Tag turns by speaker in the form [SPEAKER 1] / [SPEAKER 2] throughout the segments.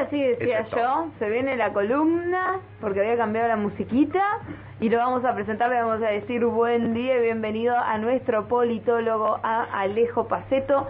[SPEAKER 1] Ahora sí decía yo, se viene la columna porque había cambiado la musiquita y lo vamos a presentar, le vamos a decir buen día y bienvenido a nuestro politólogo, a Alejo Paceto.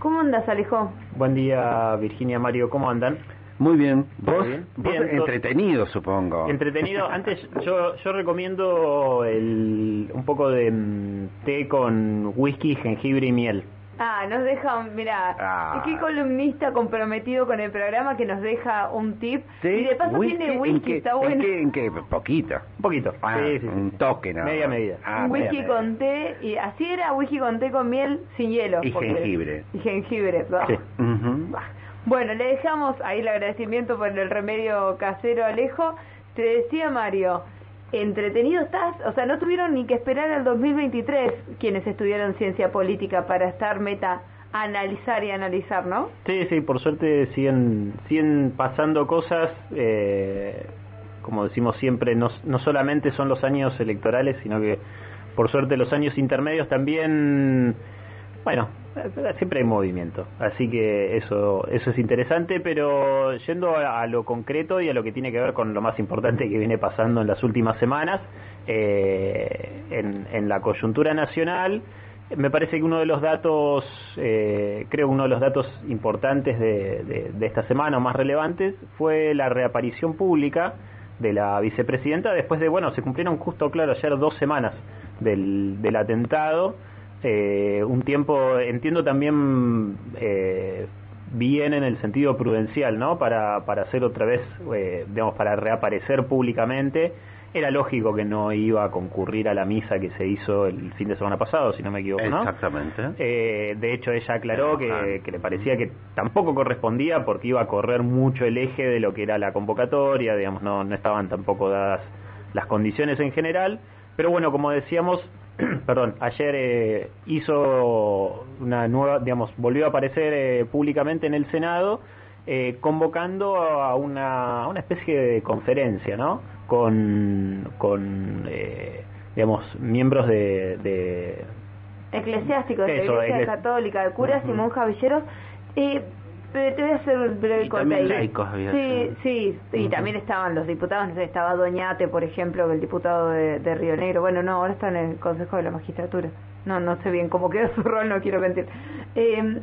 [SPEAKER 1] ¿Cómo andas, Alejo?
[SPEAKER 2] Buen día, Virginia, Mario, ¿cómo andan?
[SPEAKER 3] Muy bien. ¿Vos?
[SPEAKER 2] Bien.
[SPEAKER 3] vos
[SPEAKER 2] Bien, to-
[SPEAKER 3] entretenido, supongo.
[SPEAKER 2] Entretenido. Antes yo, yo recomiendo el, un poco de mm, té con whisky, jengibre y miel.
[SPEAKER 1] Ah, nos deja, mira,
[SPEAKER 3] Ah.
[SPEAKER 1] qué columnista comprometido con el programa que nos deja un tip.
[SPEAKER 3] ¿Sí?
[SPEAKER 1] Y de paso
[SPEAKER 3] ¿Whisky?
[SPEAKER 1] tiene
[SPEAKER 3] ¿En
[SPEAKER 1] whisky,
[SPEAKER 3] qué-
[SPEAKER 1] está
[SPEAKER 3] ¿En
[SPEAKER 1] bueno.
[SPEAKER 3] qué? ¿En qué? Poquito.
[SPEAKER 2] Un poquito.
[SPEAKER 3] Ah,
[SPEAKER 2] Sí, sí, sí.
[SPEAKER 3] un toque nada
[SPEAKER 2] Media
[SPEAKER 3] más.
[SPEAKER 2] medida.
[SPEAKER 3] Ah,
[SPEAKER 1] un
[SPEAKER 3] media
[SPEAKER 1] whisky
[SPEAKER 3] medida.
[SPEAKER 1] con té, y así era whisky con té con miel sin hielo.
[SPEAKER 3] Y
[SPEAKER 1] porque-
[SPEAKER 3] jengibre.
[SPEAKER 1] Y jengibre, bah.
[SPEAKER 2] Sí.
[SPEAKER 3] Ujú.
[SPEAKER 1] Bueno, le dejamos ahí el agradecimiento por el remedio casero, Alejo. Te decía Mario, entretenido estás, o sea, no tuvieron ni que esperar al 2023 quienes estudiaron ciencia política para estar meta analizar y analizar, ¿no?
[SPEAKER 2] Sí, sí, por suerte siguen, siguen pasando cosas. eh, como decimos siempre, no, solamente son los años electorales, sino que por suerte los años intermedios también, bueno, siempre hay movimiento. Así que eso, eso es interesante, pero yendo a, lo concreto y a lo que tiene que ver con lo más importante que viene pasando en las últimas semanas, eh, en, en la coyuntura nacional, me parece que uno de los datos, eh, creo uno de los datos importantes de, de- de esta semana o más relevantes fue la reaparición pública de la vicepresidenta después de, bueno, se cumplieron justo, claro, ayer dos semanas del, del atentado. Eh, un tiempo, entiendo también eh, bien en el sentido prudencial, ¿no? Para, para hacer otra vez, eh, digamos, para reaparecer públicamente. Era lógico que no iba a concurrir a la misa que se hizo el fin de semana pasado, si no me equivoco, ¿no?
[SPEAKER 3] Exactamente.
[SPEAKER 2] Eh, de hecho, ella aclaró que, que le parecía que tampoco correspondía porque iba a correr mucho el eje de lo que era la convocatoria, digamos, no, no estaban tampoco dadas las condiciones en general. Pero bueno, como decíamos, perdón, ayer eh, hizo una nueva, digamos, volvió a aparecer eh, públicamente en el Senado, eh, convocando a una, a una especie de conferencia, ¿no? Con, con eh, digamos, miembros de- de,
[SPEAKER 1] Eclesiásticos de la Iglesia Católica, de curas y
[SPEAKER 2] Ujú.
[SPEAKER 1] monjas villeros. Pero te voy a hacer un breve
[SPEAKER 3] Y
[SPEAKER 1] corte
[SPEAKER 3] también
[SPEAKER 1] ahí.
[SPEAKER 3] laicos había
[SPEAKER 1] Sí, sí, y también estaban los diputados, no sé, estaba Doñate, por ejemplo, el diputado de, de Río Negro. Bueno, no, ahora está en el Consejo de la Magistratura. No, no sé bien cómo quedó su rol, no quiero mentir. Eh,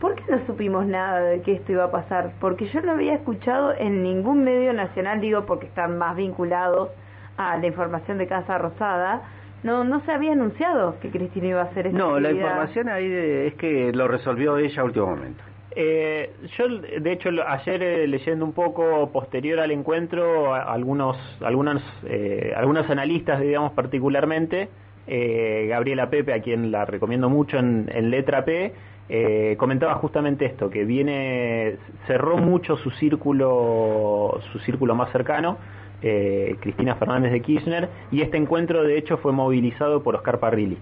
[SPEAKER 1] ¿Por qué no supimos nada de que esto iba a pasar? Porque yo no había escuchado en ningún medio nacional, digo, porque están más vinculados a la información de Casa Rosada. No, no se había anunciado que Cristina iba a hacer esta
[SPEAKER 3] No, la información ahí de- es que lo resolvió ella a último momento.
[SPEAKER 2] Eh, yo, de hecho, ayer eh, leyendo un poco posterior al encuentro, algunos, algunos, eh, algunos analistas, digamos particularmente, eh, Gabriela Pepe, a quien la recomiendo mucho en, en Letra P, eh, comentaba justamente esto, que viene, cerró mucho su círculo, su círculo más cercano, Cristina Fernández de Kirchner, y este encuentro de hecho fue movilizado por Oscar Parrilli.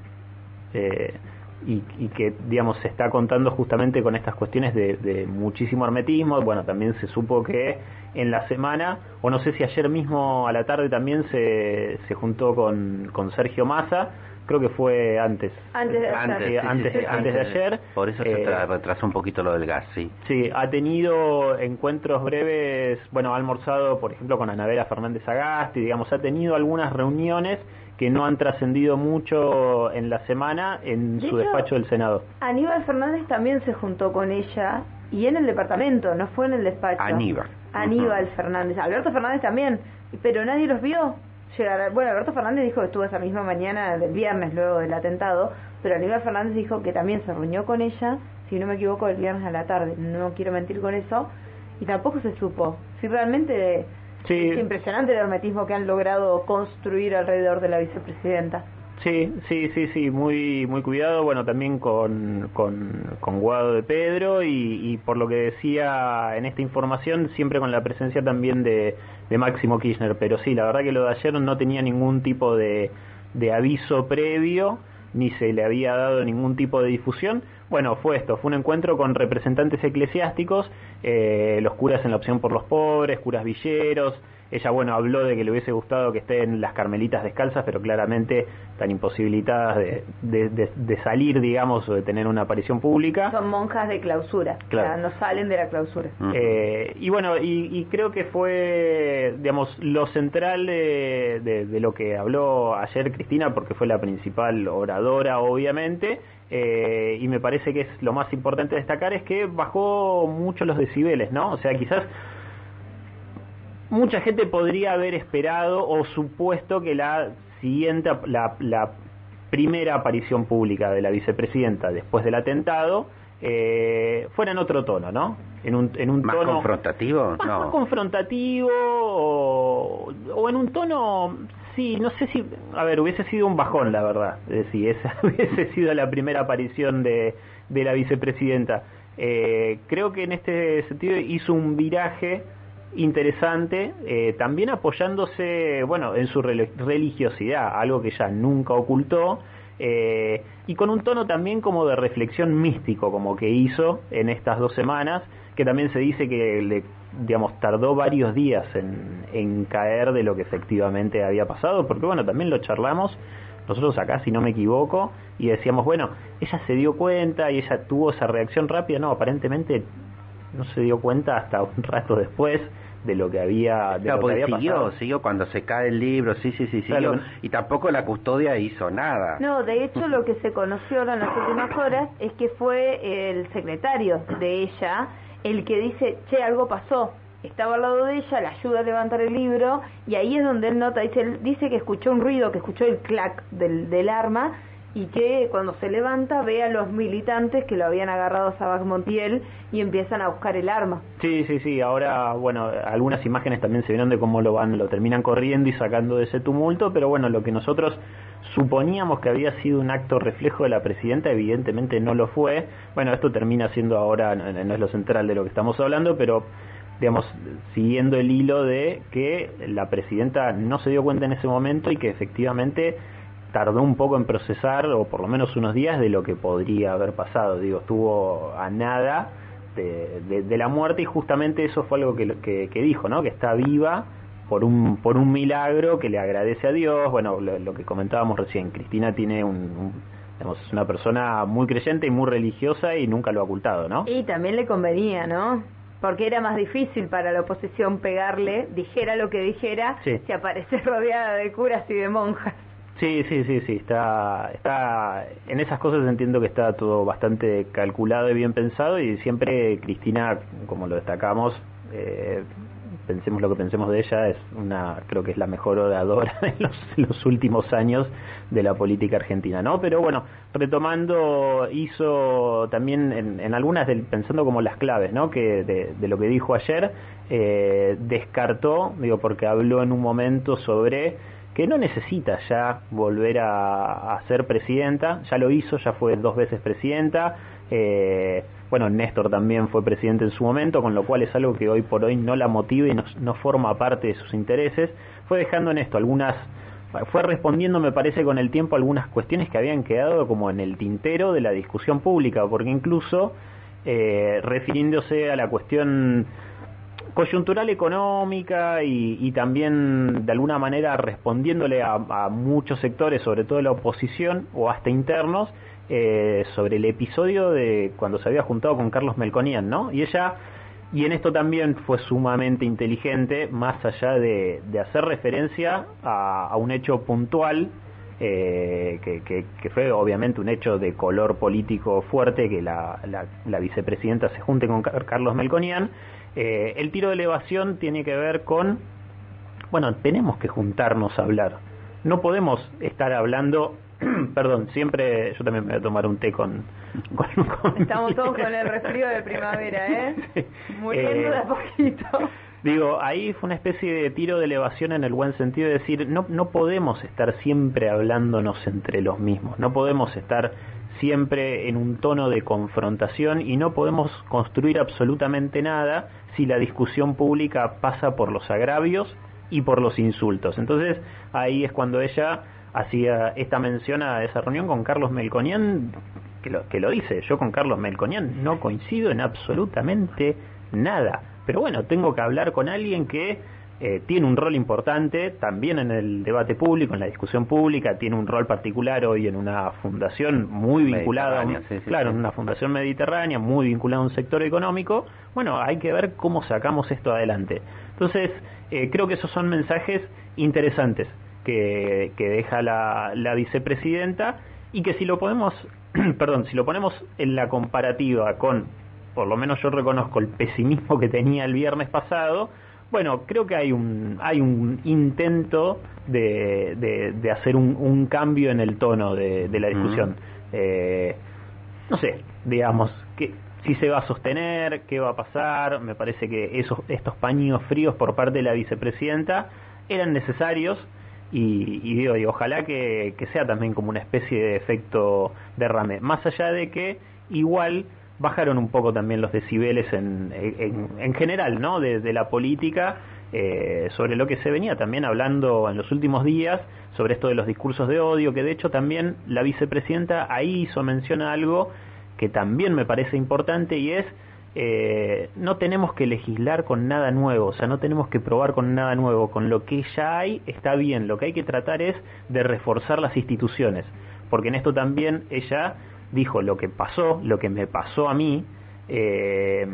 [SPEAKER 2] Y, y que, digamos, se está contando justamente con estas cuestiones de, de muchísimo hermetismo. Bueno, también se supo que en la semana, o no sé si ayer mismo a la tarde también se, se juntó con, con Sergio Massa, creo que fue antes.
[SPEAKER 1] Antes de
[SPEAKER 3] Antes,
[SPEAKER 1] ayer.
[SPEAKER 2] Sí,
[SPEAKER 3] sí, sí,
[SPEAKER 2] antes-
[SPEAKER 3] sí,
[SPEAKER 2] antes de ayer.
[SPEAKER 3] Por eso se
[SPEAKER 2] Eh,
[SPEAKER 3] tra- retrasó un poquito lo del gas, sí.
[SPEAKER 2] Sí, ha tenido encuentros breves, bueno, ha almorzado, por ejemplo, con Anabela Fernández Agasti, digamos, ha tenido algunas reuniones que no han trascendido mucho en la semana en
[SPEAKER 1] De
[SPEAKER 2] su
[SPEAKER 1] hecho,
[SPEAKER 2] despacho del Senado.
[SPEAKER 1] Aníbal Fernández también se juntó con ella y en el departamento, no fue en el despacho.
[SPEAKER 3] Aníbal.
[SPEAKER 1] Aníbal. Fernández. Alberto Fernández también, pero nadie los vio llegar. Bueno, Alberto Fernández dijo que estuvo esa misma mañana del viernes luego del atentado, pero Aníbal Fernández dijo que también se reunió con ella, si no me equivoco, el viernes a la tarde. No quiero mentir con eso. Y tampoco se supo. Si realmente
[SPEAKER 2] Sí.
[SPEAKER 1] es impresionante el hermetismo que han logrado construir alrededor de la vicepresidenta.
[SPEAKER 2] Sí, sí, sí, sí, muy, muy cuidado, bueno, también con, con, con Guado de Pedro y, y por lo que decía en esta información, siempre con la presencia también de, de Máximo Kirchner, pero sí, la verdad que lo de ayer no tenía ningún tipo de, de aviso previo, ni se le había dado ningún tipo de difusión. Bueno, fue esto, fue un encuentro con representantes eclesiásticos, eh, los curas en la opción por los pobres, curas villeros, ella, bueno, habló de que le hubiese gustado que estén las carmelitas descalzas, pero claramente están imposibilitadas de, de, salir, digamos, o de tener una aparición pública.
[SPEAKER 1] Son monjas de clausura, claro. no salen de la clausura.
[SPEAKER 2] Eh, y bueno, y, creo que fue, digamos, lo central de, de, lo que habló ayer Cristina, porque fue la principal oradora, obviamente. Eh, y me parece que es lo más importante destacar es que bajó mucho los decibeles, ¿no? O sea, quizás mucha gente podría haber esperado o supuesto que la siguiente, la, la primera aparición pública de la vicepresidenta después del atentado eh, fuera en otro tono, ¿no? En un, en un
[SPEAKER 3] ¿Más
[SPEAKER 2] tono
[SPEAKER 3] confrontativo,
[SPEAKER 2] más, confrontativo o, o, en un tono, sí, no sé si, a ver, hubiese sido un bajón, la verdad, decir, esa hubiese sido la primera aparición de, de la vicepresidenta. Eh, creo que en este sentido hizo un viraje interesante, eh, también apoyándose, bueno, en su religiosidad, algo que ella nunca ocultó, eh, y con un tono también como de reflexión místico, como que hizo en estas dos semanas, que también se dice que le, digamos, tardó varios días en, en caer de lo que efectivamente había pasado, porque bueno, también lo charlamos nosotros acá, si no me equivoco, y decíamos, bueno, ella se dio cuenta y ella tuvo esa reacción rápida, no, aparentemente no se dio cuenta hasta un rato después de lo que había, de lo que había
[SPEAKER 3] siguió,
[SPEAKER 2] pasado.
[SPEAKER 3] siguió cuando se cae el libro, sí, sí, sí, siguió, y tampoco la custodia hizo nada.
[SPEAKER 1] No, de hecho lo que se conoció en las últimas horas es que fue el secretario de ella el que dice, che, algo pasó, estaba al lado de ella, la ayuda a levantar el libro, y ahí es donde él nota, dice, dice que escuchó un ruido, que escuchó el clac del, del arma, y que cuando se levanta ve a los militantes que lo habían agarrado a Sabac Montiel y empiezan a buscar el arma.
[SPEAKER 2] Sí, sí, sí, ahora, bueno, algunas imágenes también se vieron de cómo lo van, lo terminan corriendo y sacando de ese tumulto, pero bueno, lo que nosotros suponíamos que había sido un acto reflejo de la presidenta, evidentemente no lo fue. Bueno, esto termina siendo ahora, no es lo central de lo que estamos hablando, pero digamos, siguiendo el hilo de que la presidenta no se dio cuenta en ese momento y que efectivamente tardó un poco en procesar, o por lo menos unos días, de lo que podría haber pasado. Digo, estuvo a nada de, de, la muerte y justamente eso fue algo que, que, dijo, ¿no? Que está viva por un, por un milagro que le agradece a Dios. Bueno, lo, que comentábamos recién, Cristina tiene un, es una persona muy creyente y muy religiosa y nunca lo ha ocultado, ¿no?
[SPEAKER 1] Y también le convenía, ¿no? Porque era más difícil para la oposición pegarle, dijera lo que dijera, si aparece rodeada de curas y de monjas.
[SPEAKER 2] Sí, sí, sí, sí, está, está, en esas cosas entiendo que está todo bastante calculado y bien pensado y siempre Cristina, como lo destacamos, eh, pensemos lo que pensemos de ella, es una, creo que es la mejor oradora en los, últimos años de la política argentina, ¿no? Pero bueno, retomando, hizo también en, algunas, del, pensando como las claves, ¿no? Que de, de lo que dijo ayer, eh, descartó, digo, porque habló en un momento sobre que no necesita ya volver a, ser presidenta, ya lo hizo, ya fue dos veces presidenta, eh, bueno, Néstor también fue presidente en su momento, con lo cual es algo que hoy por hoy no la motiva y no, forma parte de sus intereses, fue dejando en esto algunas, fue respondiendo me parece con el tiempo algunas cuestiones que habían quedado como en el tintero de la discusión pública, porque incluso eh, refiriéndose a la cuestión coyuntural económica y, también de alguna manera respondiéndole a, muchos sectores, sobre todo la oposición o hasta internos, eh, sobre el episodio de cuando se había juntado con Carlos Melconian, ¿no? Y ella, y en esto también fue sumamente inteligente, más allá de, hacer referencia a, un hecho puntual, eh, que, fue obviamente un hecho de color político fuerte, que la, la vicepresidenta se junte con Carlos Melconian, eh, el tiro de elevación tiene que ver con, bueno, tenemos que juntarnos a hablar. No podemos estar hablando, perdón, siempre, yo también me voy a tomar un té con...
[SPEAKER 1] Estamos todos con el resfrío de primavera, ¿eh? Muriendo de a poquito.
[SPEAKER 2] Digo, ahí fue una especie de tiro de elevación en el buen sentido de decir, no, no podemos estar siempre hablándonos entre los mismos, no podemos estar siempre en un tono de confrontación y no podemos construir absolutamente nada si la discusión pública pasa por los agravios y por los insultos. Entonces ahí es cuando ella hacía esta mención a esa reunión con Carlos Melconian que lo, que lo dice. Yo con Carlos Melconian no coincido en absolutamente nada. Pero bueno, tengo que hablar con alguien que eh, tiene un rol importante también en el debate público, en la discusión pública, tiene un rol particular hoy en una fundación muy vinculada, claro, en una fundación mediterránea, muy vinculada a un sector económico. Bueno, hay que ver cómo sacamos esto adelante. Entonces, eh, creo que esos son mensajes interesantes que, que deja la, la vicepresidenta y que si lo podemos, perdón, si lo ponemos en la comparativa con, por lo menos yo reconozco el pesimismo que tenía el viernes pasado, bueno, creo que hay un, hay un intento de, de, hacer un, un, cambio en el tono de, la discusión. Eh, no sé, digamos, que si se va a sostener, qué va a pasar, me parece que esos, estos paños fríos por parte de la vicepresidenta eran necesarios y, y digo, y ojalá que, que sea también como una especie de efecto derrame, más allá de que igual bajaron un poco también los decibeles en, en, general, ¿no? De, la política, eh, sobre lo que se venía también hablando en los últimos días, sobre esto de los discursos de odio, que de hecho también la vicepresidenta ahí hizo mención a algo que también me parece importante y es eh, no tenemos que legislar con nada nuevo, o sea, no tenemos que probar con nada nuevo, con lo que ya hay está bien, lo que hay que tratar es de reforzar las instituciones, porque en esto también ella dijo lo que pasó, lo que me pasó a mí, eh,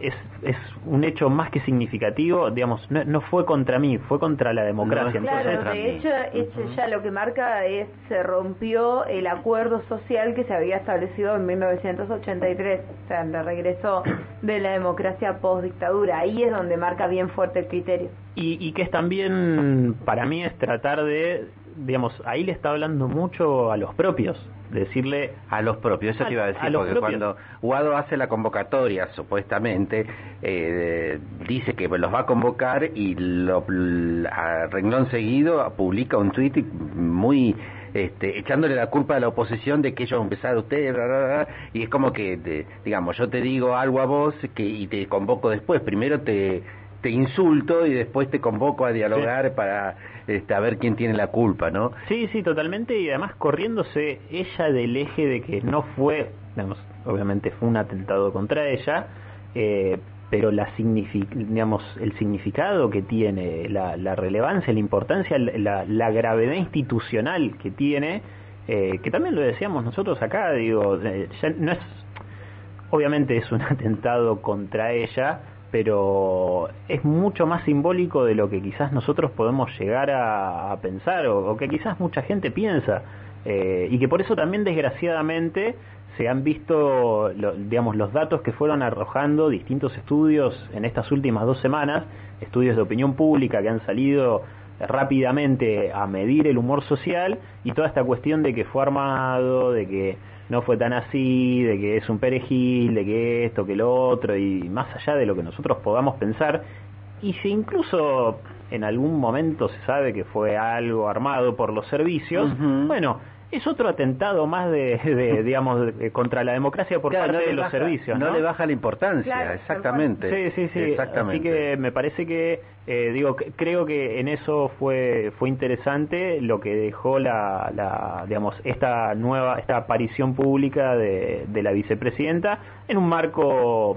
[SPEAKER 2] es, es un hecho más que significativo, digamos, no, fue contra mí, fue contra la democracia.
[SPEAKER 1] claro, de hecho, ya lo que marca es, se rompió el acuerdo social que se había establecido en 1983, o sea, el regreso de la democracia post-dictadura, ahí es donde marca bien fuerte el criterio.
[SPEAKER 2] Y, y que es también, para mí, es tratar de, digamos, ahí le está hablando mucho a los propios, decirle
[SPEAKER 3] a los propios, eso te iba a decir, porque cuando Guado hace la convocatoria, supuestamente, eh, dice que los va a convocar y lo, a renglón seguido publica un tuit muy este, echándole la culpa a la oposición de que ellos empezaron ustedes, y es como que, digamos, yo te digo algo a vos que, y te convoco después, primero te te insulto y después te convoco a dialogar para este, a ver quién tiene la culpa, ¿no?
[SPEAKER 2] Sí, sí, totalmente, y además corriéndose ella del eje de que no fue, digamos, obviamente fue un atentado contra ella, eh, pero la digamos, el significado que tiene, la, la relevancia, la importancia, la, la, gravedad institucional que tiene, eh, que también lo decíamos nosotros acá, digo, eh, ya no es, obviamente es un atentado contra ella, pero es mucho más simbólico de lo que quizás nosotros podemos llegar a, pensar o, que quizás mucha gente piensa. Eh, y que por eso también desgraciadamente se han visto digamos los datos que fueron arrojando distintos estudios en estas últimas dos semanas estudios de opinión pública que han salido rápidamente a medir el humor social y toda esta cuestión de que fue armado de que no fue tan así, de que es un perejil, de que esto, que lo otro, y más allá de lo que nosotros podamos pensar, y si incluso en algún momento se sabe que fue algo armado por los servicios, bueno, es otro atentado más de, digamos contra la democracia por parte de los servicios
[SPEAKER 3] ¿no? le baja la importancia exactamente
[SPEAKER 2] sí sí sí así que me parece que eh, digo creo que en eso fue fue interesante lo que dejó la, la digamos esta nueva esta aparición pública de, de la vicepresidenta en un marco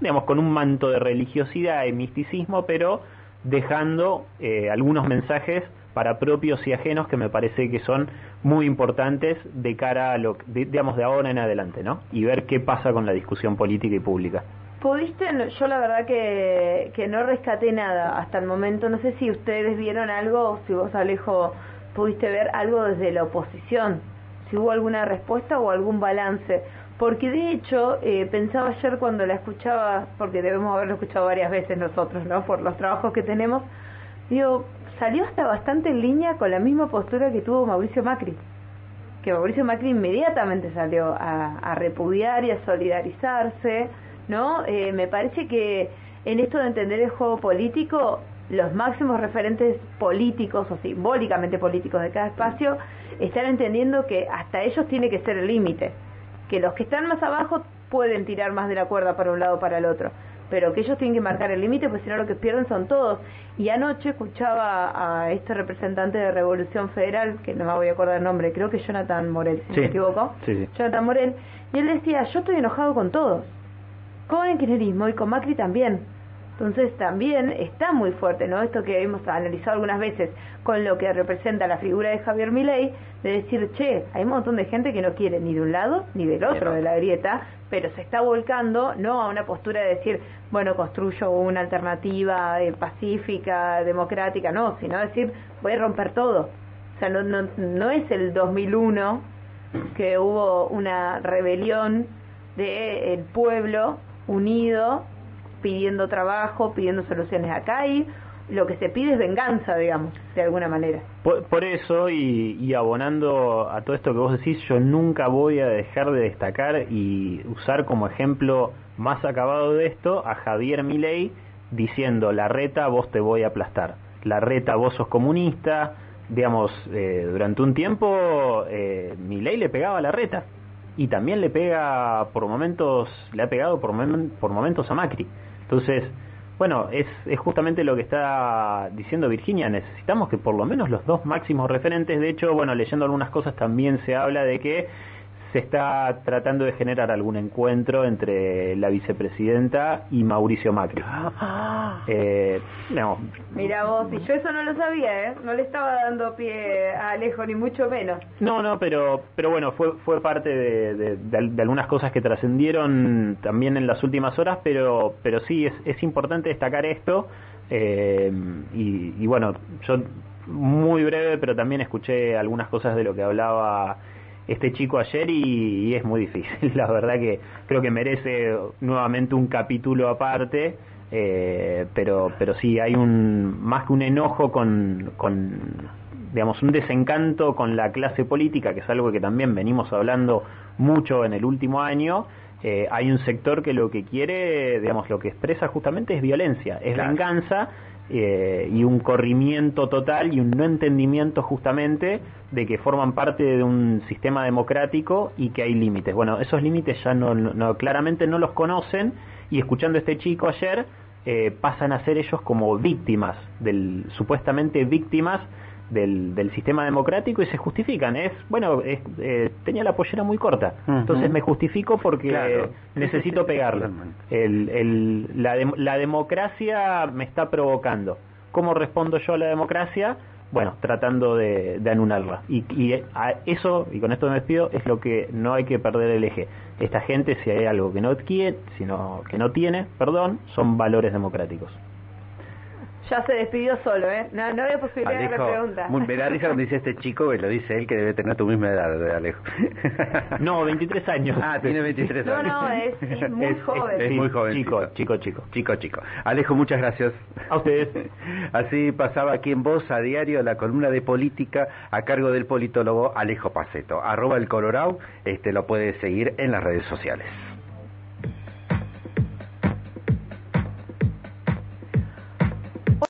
[SPEAKER 2] digamos con un manto de religiosidad y misticismo pero dejando eh, algunos mensajes para propios y ajenos que me parece que son muy importantes de cara a lo digamos de ahora en adelante, ¿no? Y ver qué pasa con la discusión política y pública.
[SPEAKER 1] ¿Pudiste? Yo la verdad que, que no rescaté nada hasta el momento. No sé si ustedes vieron algo, si vos Alejo pudiste ver algo desde la oposición, si hubo alguna respuesta o algún balance. Porque de hecho, eh, pensaba ayer cuando la escuchaba, porque debemos haberlo escuchado varias veces nosotros, ¿no? Por los trabajos que tenemos, digo, salió hasta bastante en línea con la misma postura que tuvo Mauricio Macri, que Mauricio Macri inmediatamente salió a, repudiar y a solidarizarse, ¿no? Eh, me parece que en esto de entender el juego político, los máximos referentes políticos o simbólicamente políticos de cada espacio están entendiendo que hasta ellos tiene que ser el límite, que los que están más abajo pueden tirar más de la cuerda para un lado o para el otro, pero que ellos tienen que marcar el límite, pues si no lo que pierden son todos. Y anoche escuchaba a este representante de Revolución Federal, que no me voy a acordar el nombre, creo que Jonathan Morel, si no me equivoco, Jonathan Morel, y él decía, yo estoy enojado con todos, con el kirchnerismo y con Macri también. Entonces también está muy fuerte, ¿no? Esto que hemos analizado algunas veces con lo que representa la figura de Javier Milei, de decir, che, hay un montón de gente que no quiere ni de un lado ni del otro de la grieta, pero se está volcando no a una postura de decir, bueno, construyo una alternativa eh, pacífica, democrática, no, sino decir, voy a romper todo. O sea, no, no, no es el 2001 que hubo una rebelión del pueblo unido pidiendo trabajo, pidiendo soluciones acá y lo que se pide es venganza, digamos, de alguna manera.
[SPEAKER 2] Por, eso, y, abonando a todo esto que vos decís, yo nunca voy a dejar de destacar y usar como ejemplo más acabado de esto a Javier Milei diciendo, la reta, vos te voy a aplastar. La reta, vos sos comunista. Digamos, eh, durante un tiempo eh, Milei le pegaba a la reta y también le pega por momentos, le ha pegado por, por momentos a Macri. Entonces, bueno, es, es justamente lo que está diciendo Virginia, necesitamos que por lo menos los dos máximos referentes, de hecho, bueno, leyendo algunas cosas también se habla de que se está tratando de generar algún encuentro entre la vicepresidenta y Mauricio Macri.
[SPEAKER 1] Eh, no. Mira vos, y yo eso no lo sabía, ¿eh? No le estaba dando pie a Alejo, ni mucho menos.
[SPEAKER 2] No, no, pero, pero bueno, fue, fue parte de, de, algunas cosas que trascendieron también en las últimas horas, pero, pero sí, es, es importante destacar esto. Eh, y, y bueno, yo muy breve, pero también escuché algunas cosas de lo que hablaba este chico ayer y, es muy difícil. La verdad que creo que merece nuevamente un capítulo aparte, eh, pero, pero sí hay un más que un enojo con, con, digamos, un desencanto con la clase política, que es algo que también venimos hablando mucho en el último año. Eh, hay un sector que lo que quiere, digamos, lo que expresa justamente es violencia, es venganza eh, y un corrimiento total y un no entendimiento justamente de que forman parte de un sistema democrático y que hay límites. Bueno, esos límites ya no, no claramente no los conocen y escuchando a este chico ayer eh, pasan a ser ellos como víctimas del supuestamente víctimas del, del sistema democrático y se justifican. Es, bueno, eh, tenía la pollera muy corta, entonces me justifico porque necesito pegarle. El, el, la, la democracia me está provocando. ¿Cómo respondo yo a la democracia? bueno, tratando de, de anularla. Y, y, a eso, y con esto me despido, es lo que no hay que perder el eje. Esta gente, si hay algo que no quiere, sino que no tiene, perdón, son valores democráticos.
[SPEAKER 1] Ya se despidió solo, ¿eh? No, no había posibilidad de la pregunta.
[SPEAKER 3] Muy, me da risa cuando dice este chico, que lo dice él, que debe tener tu misma edad, Alejo.
[SPEAKER 2] no, 23 años.
[SPEAKER 3] Ah, tiene 23
[SPEAKER 1] años. No, no, es, muy joven.
[SPEAKER 3] Es, muy joven.
[SPEAKER 2] Chico, chico, chico.
[SPEAKER 3] Chico, chico. Alejo, muchas gracias.
[SPEAKER 2] A ustedes.
[SPEAKER 3] Así pasaba aquí en Voz a Diario la columna de política a cargo del politólogo Alejo Paceto. Arroba el Colorado, este lo puede seguir en las redes sociales.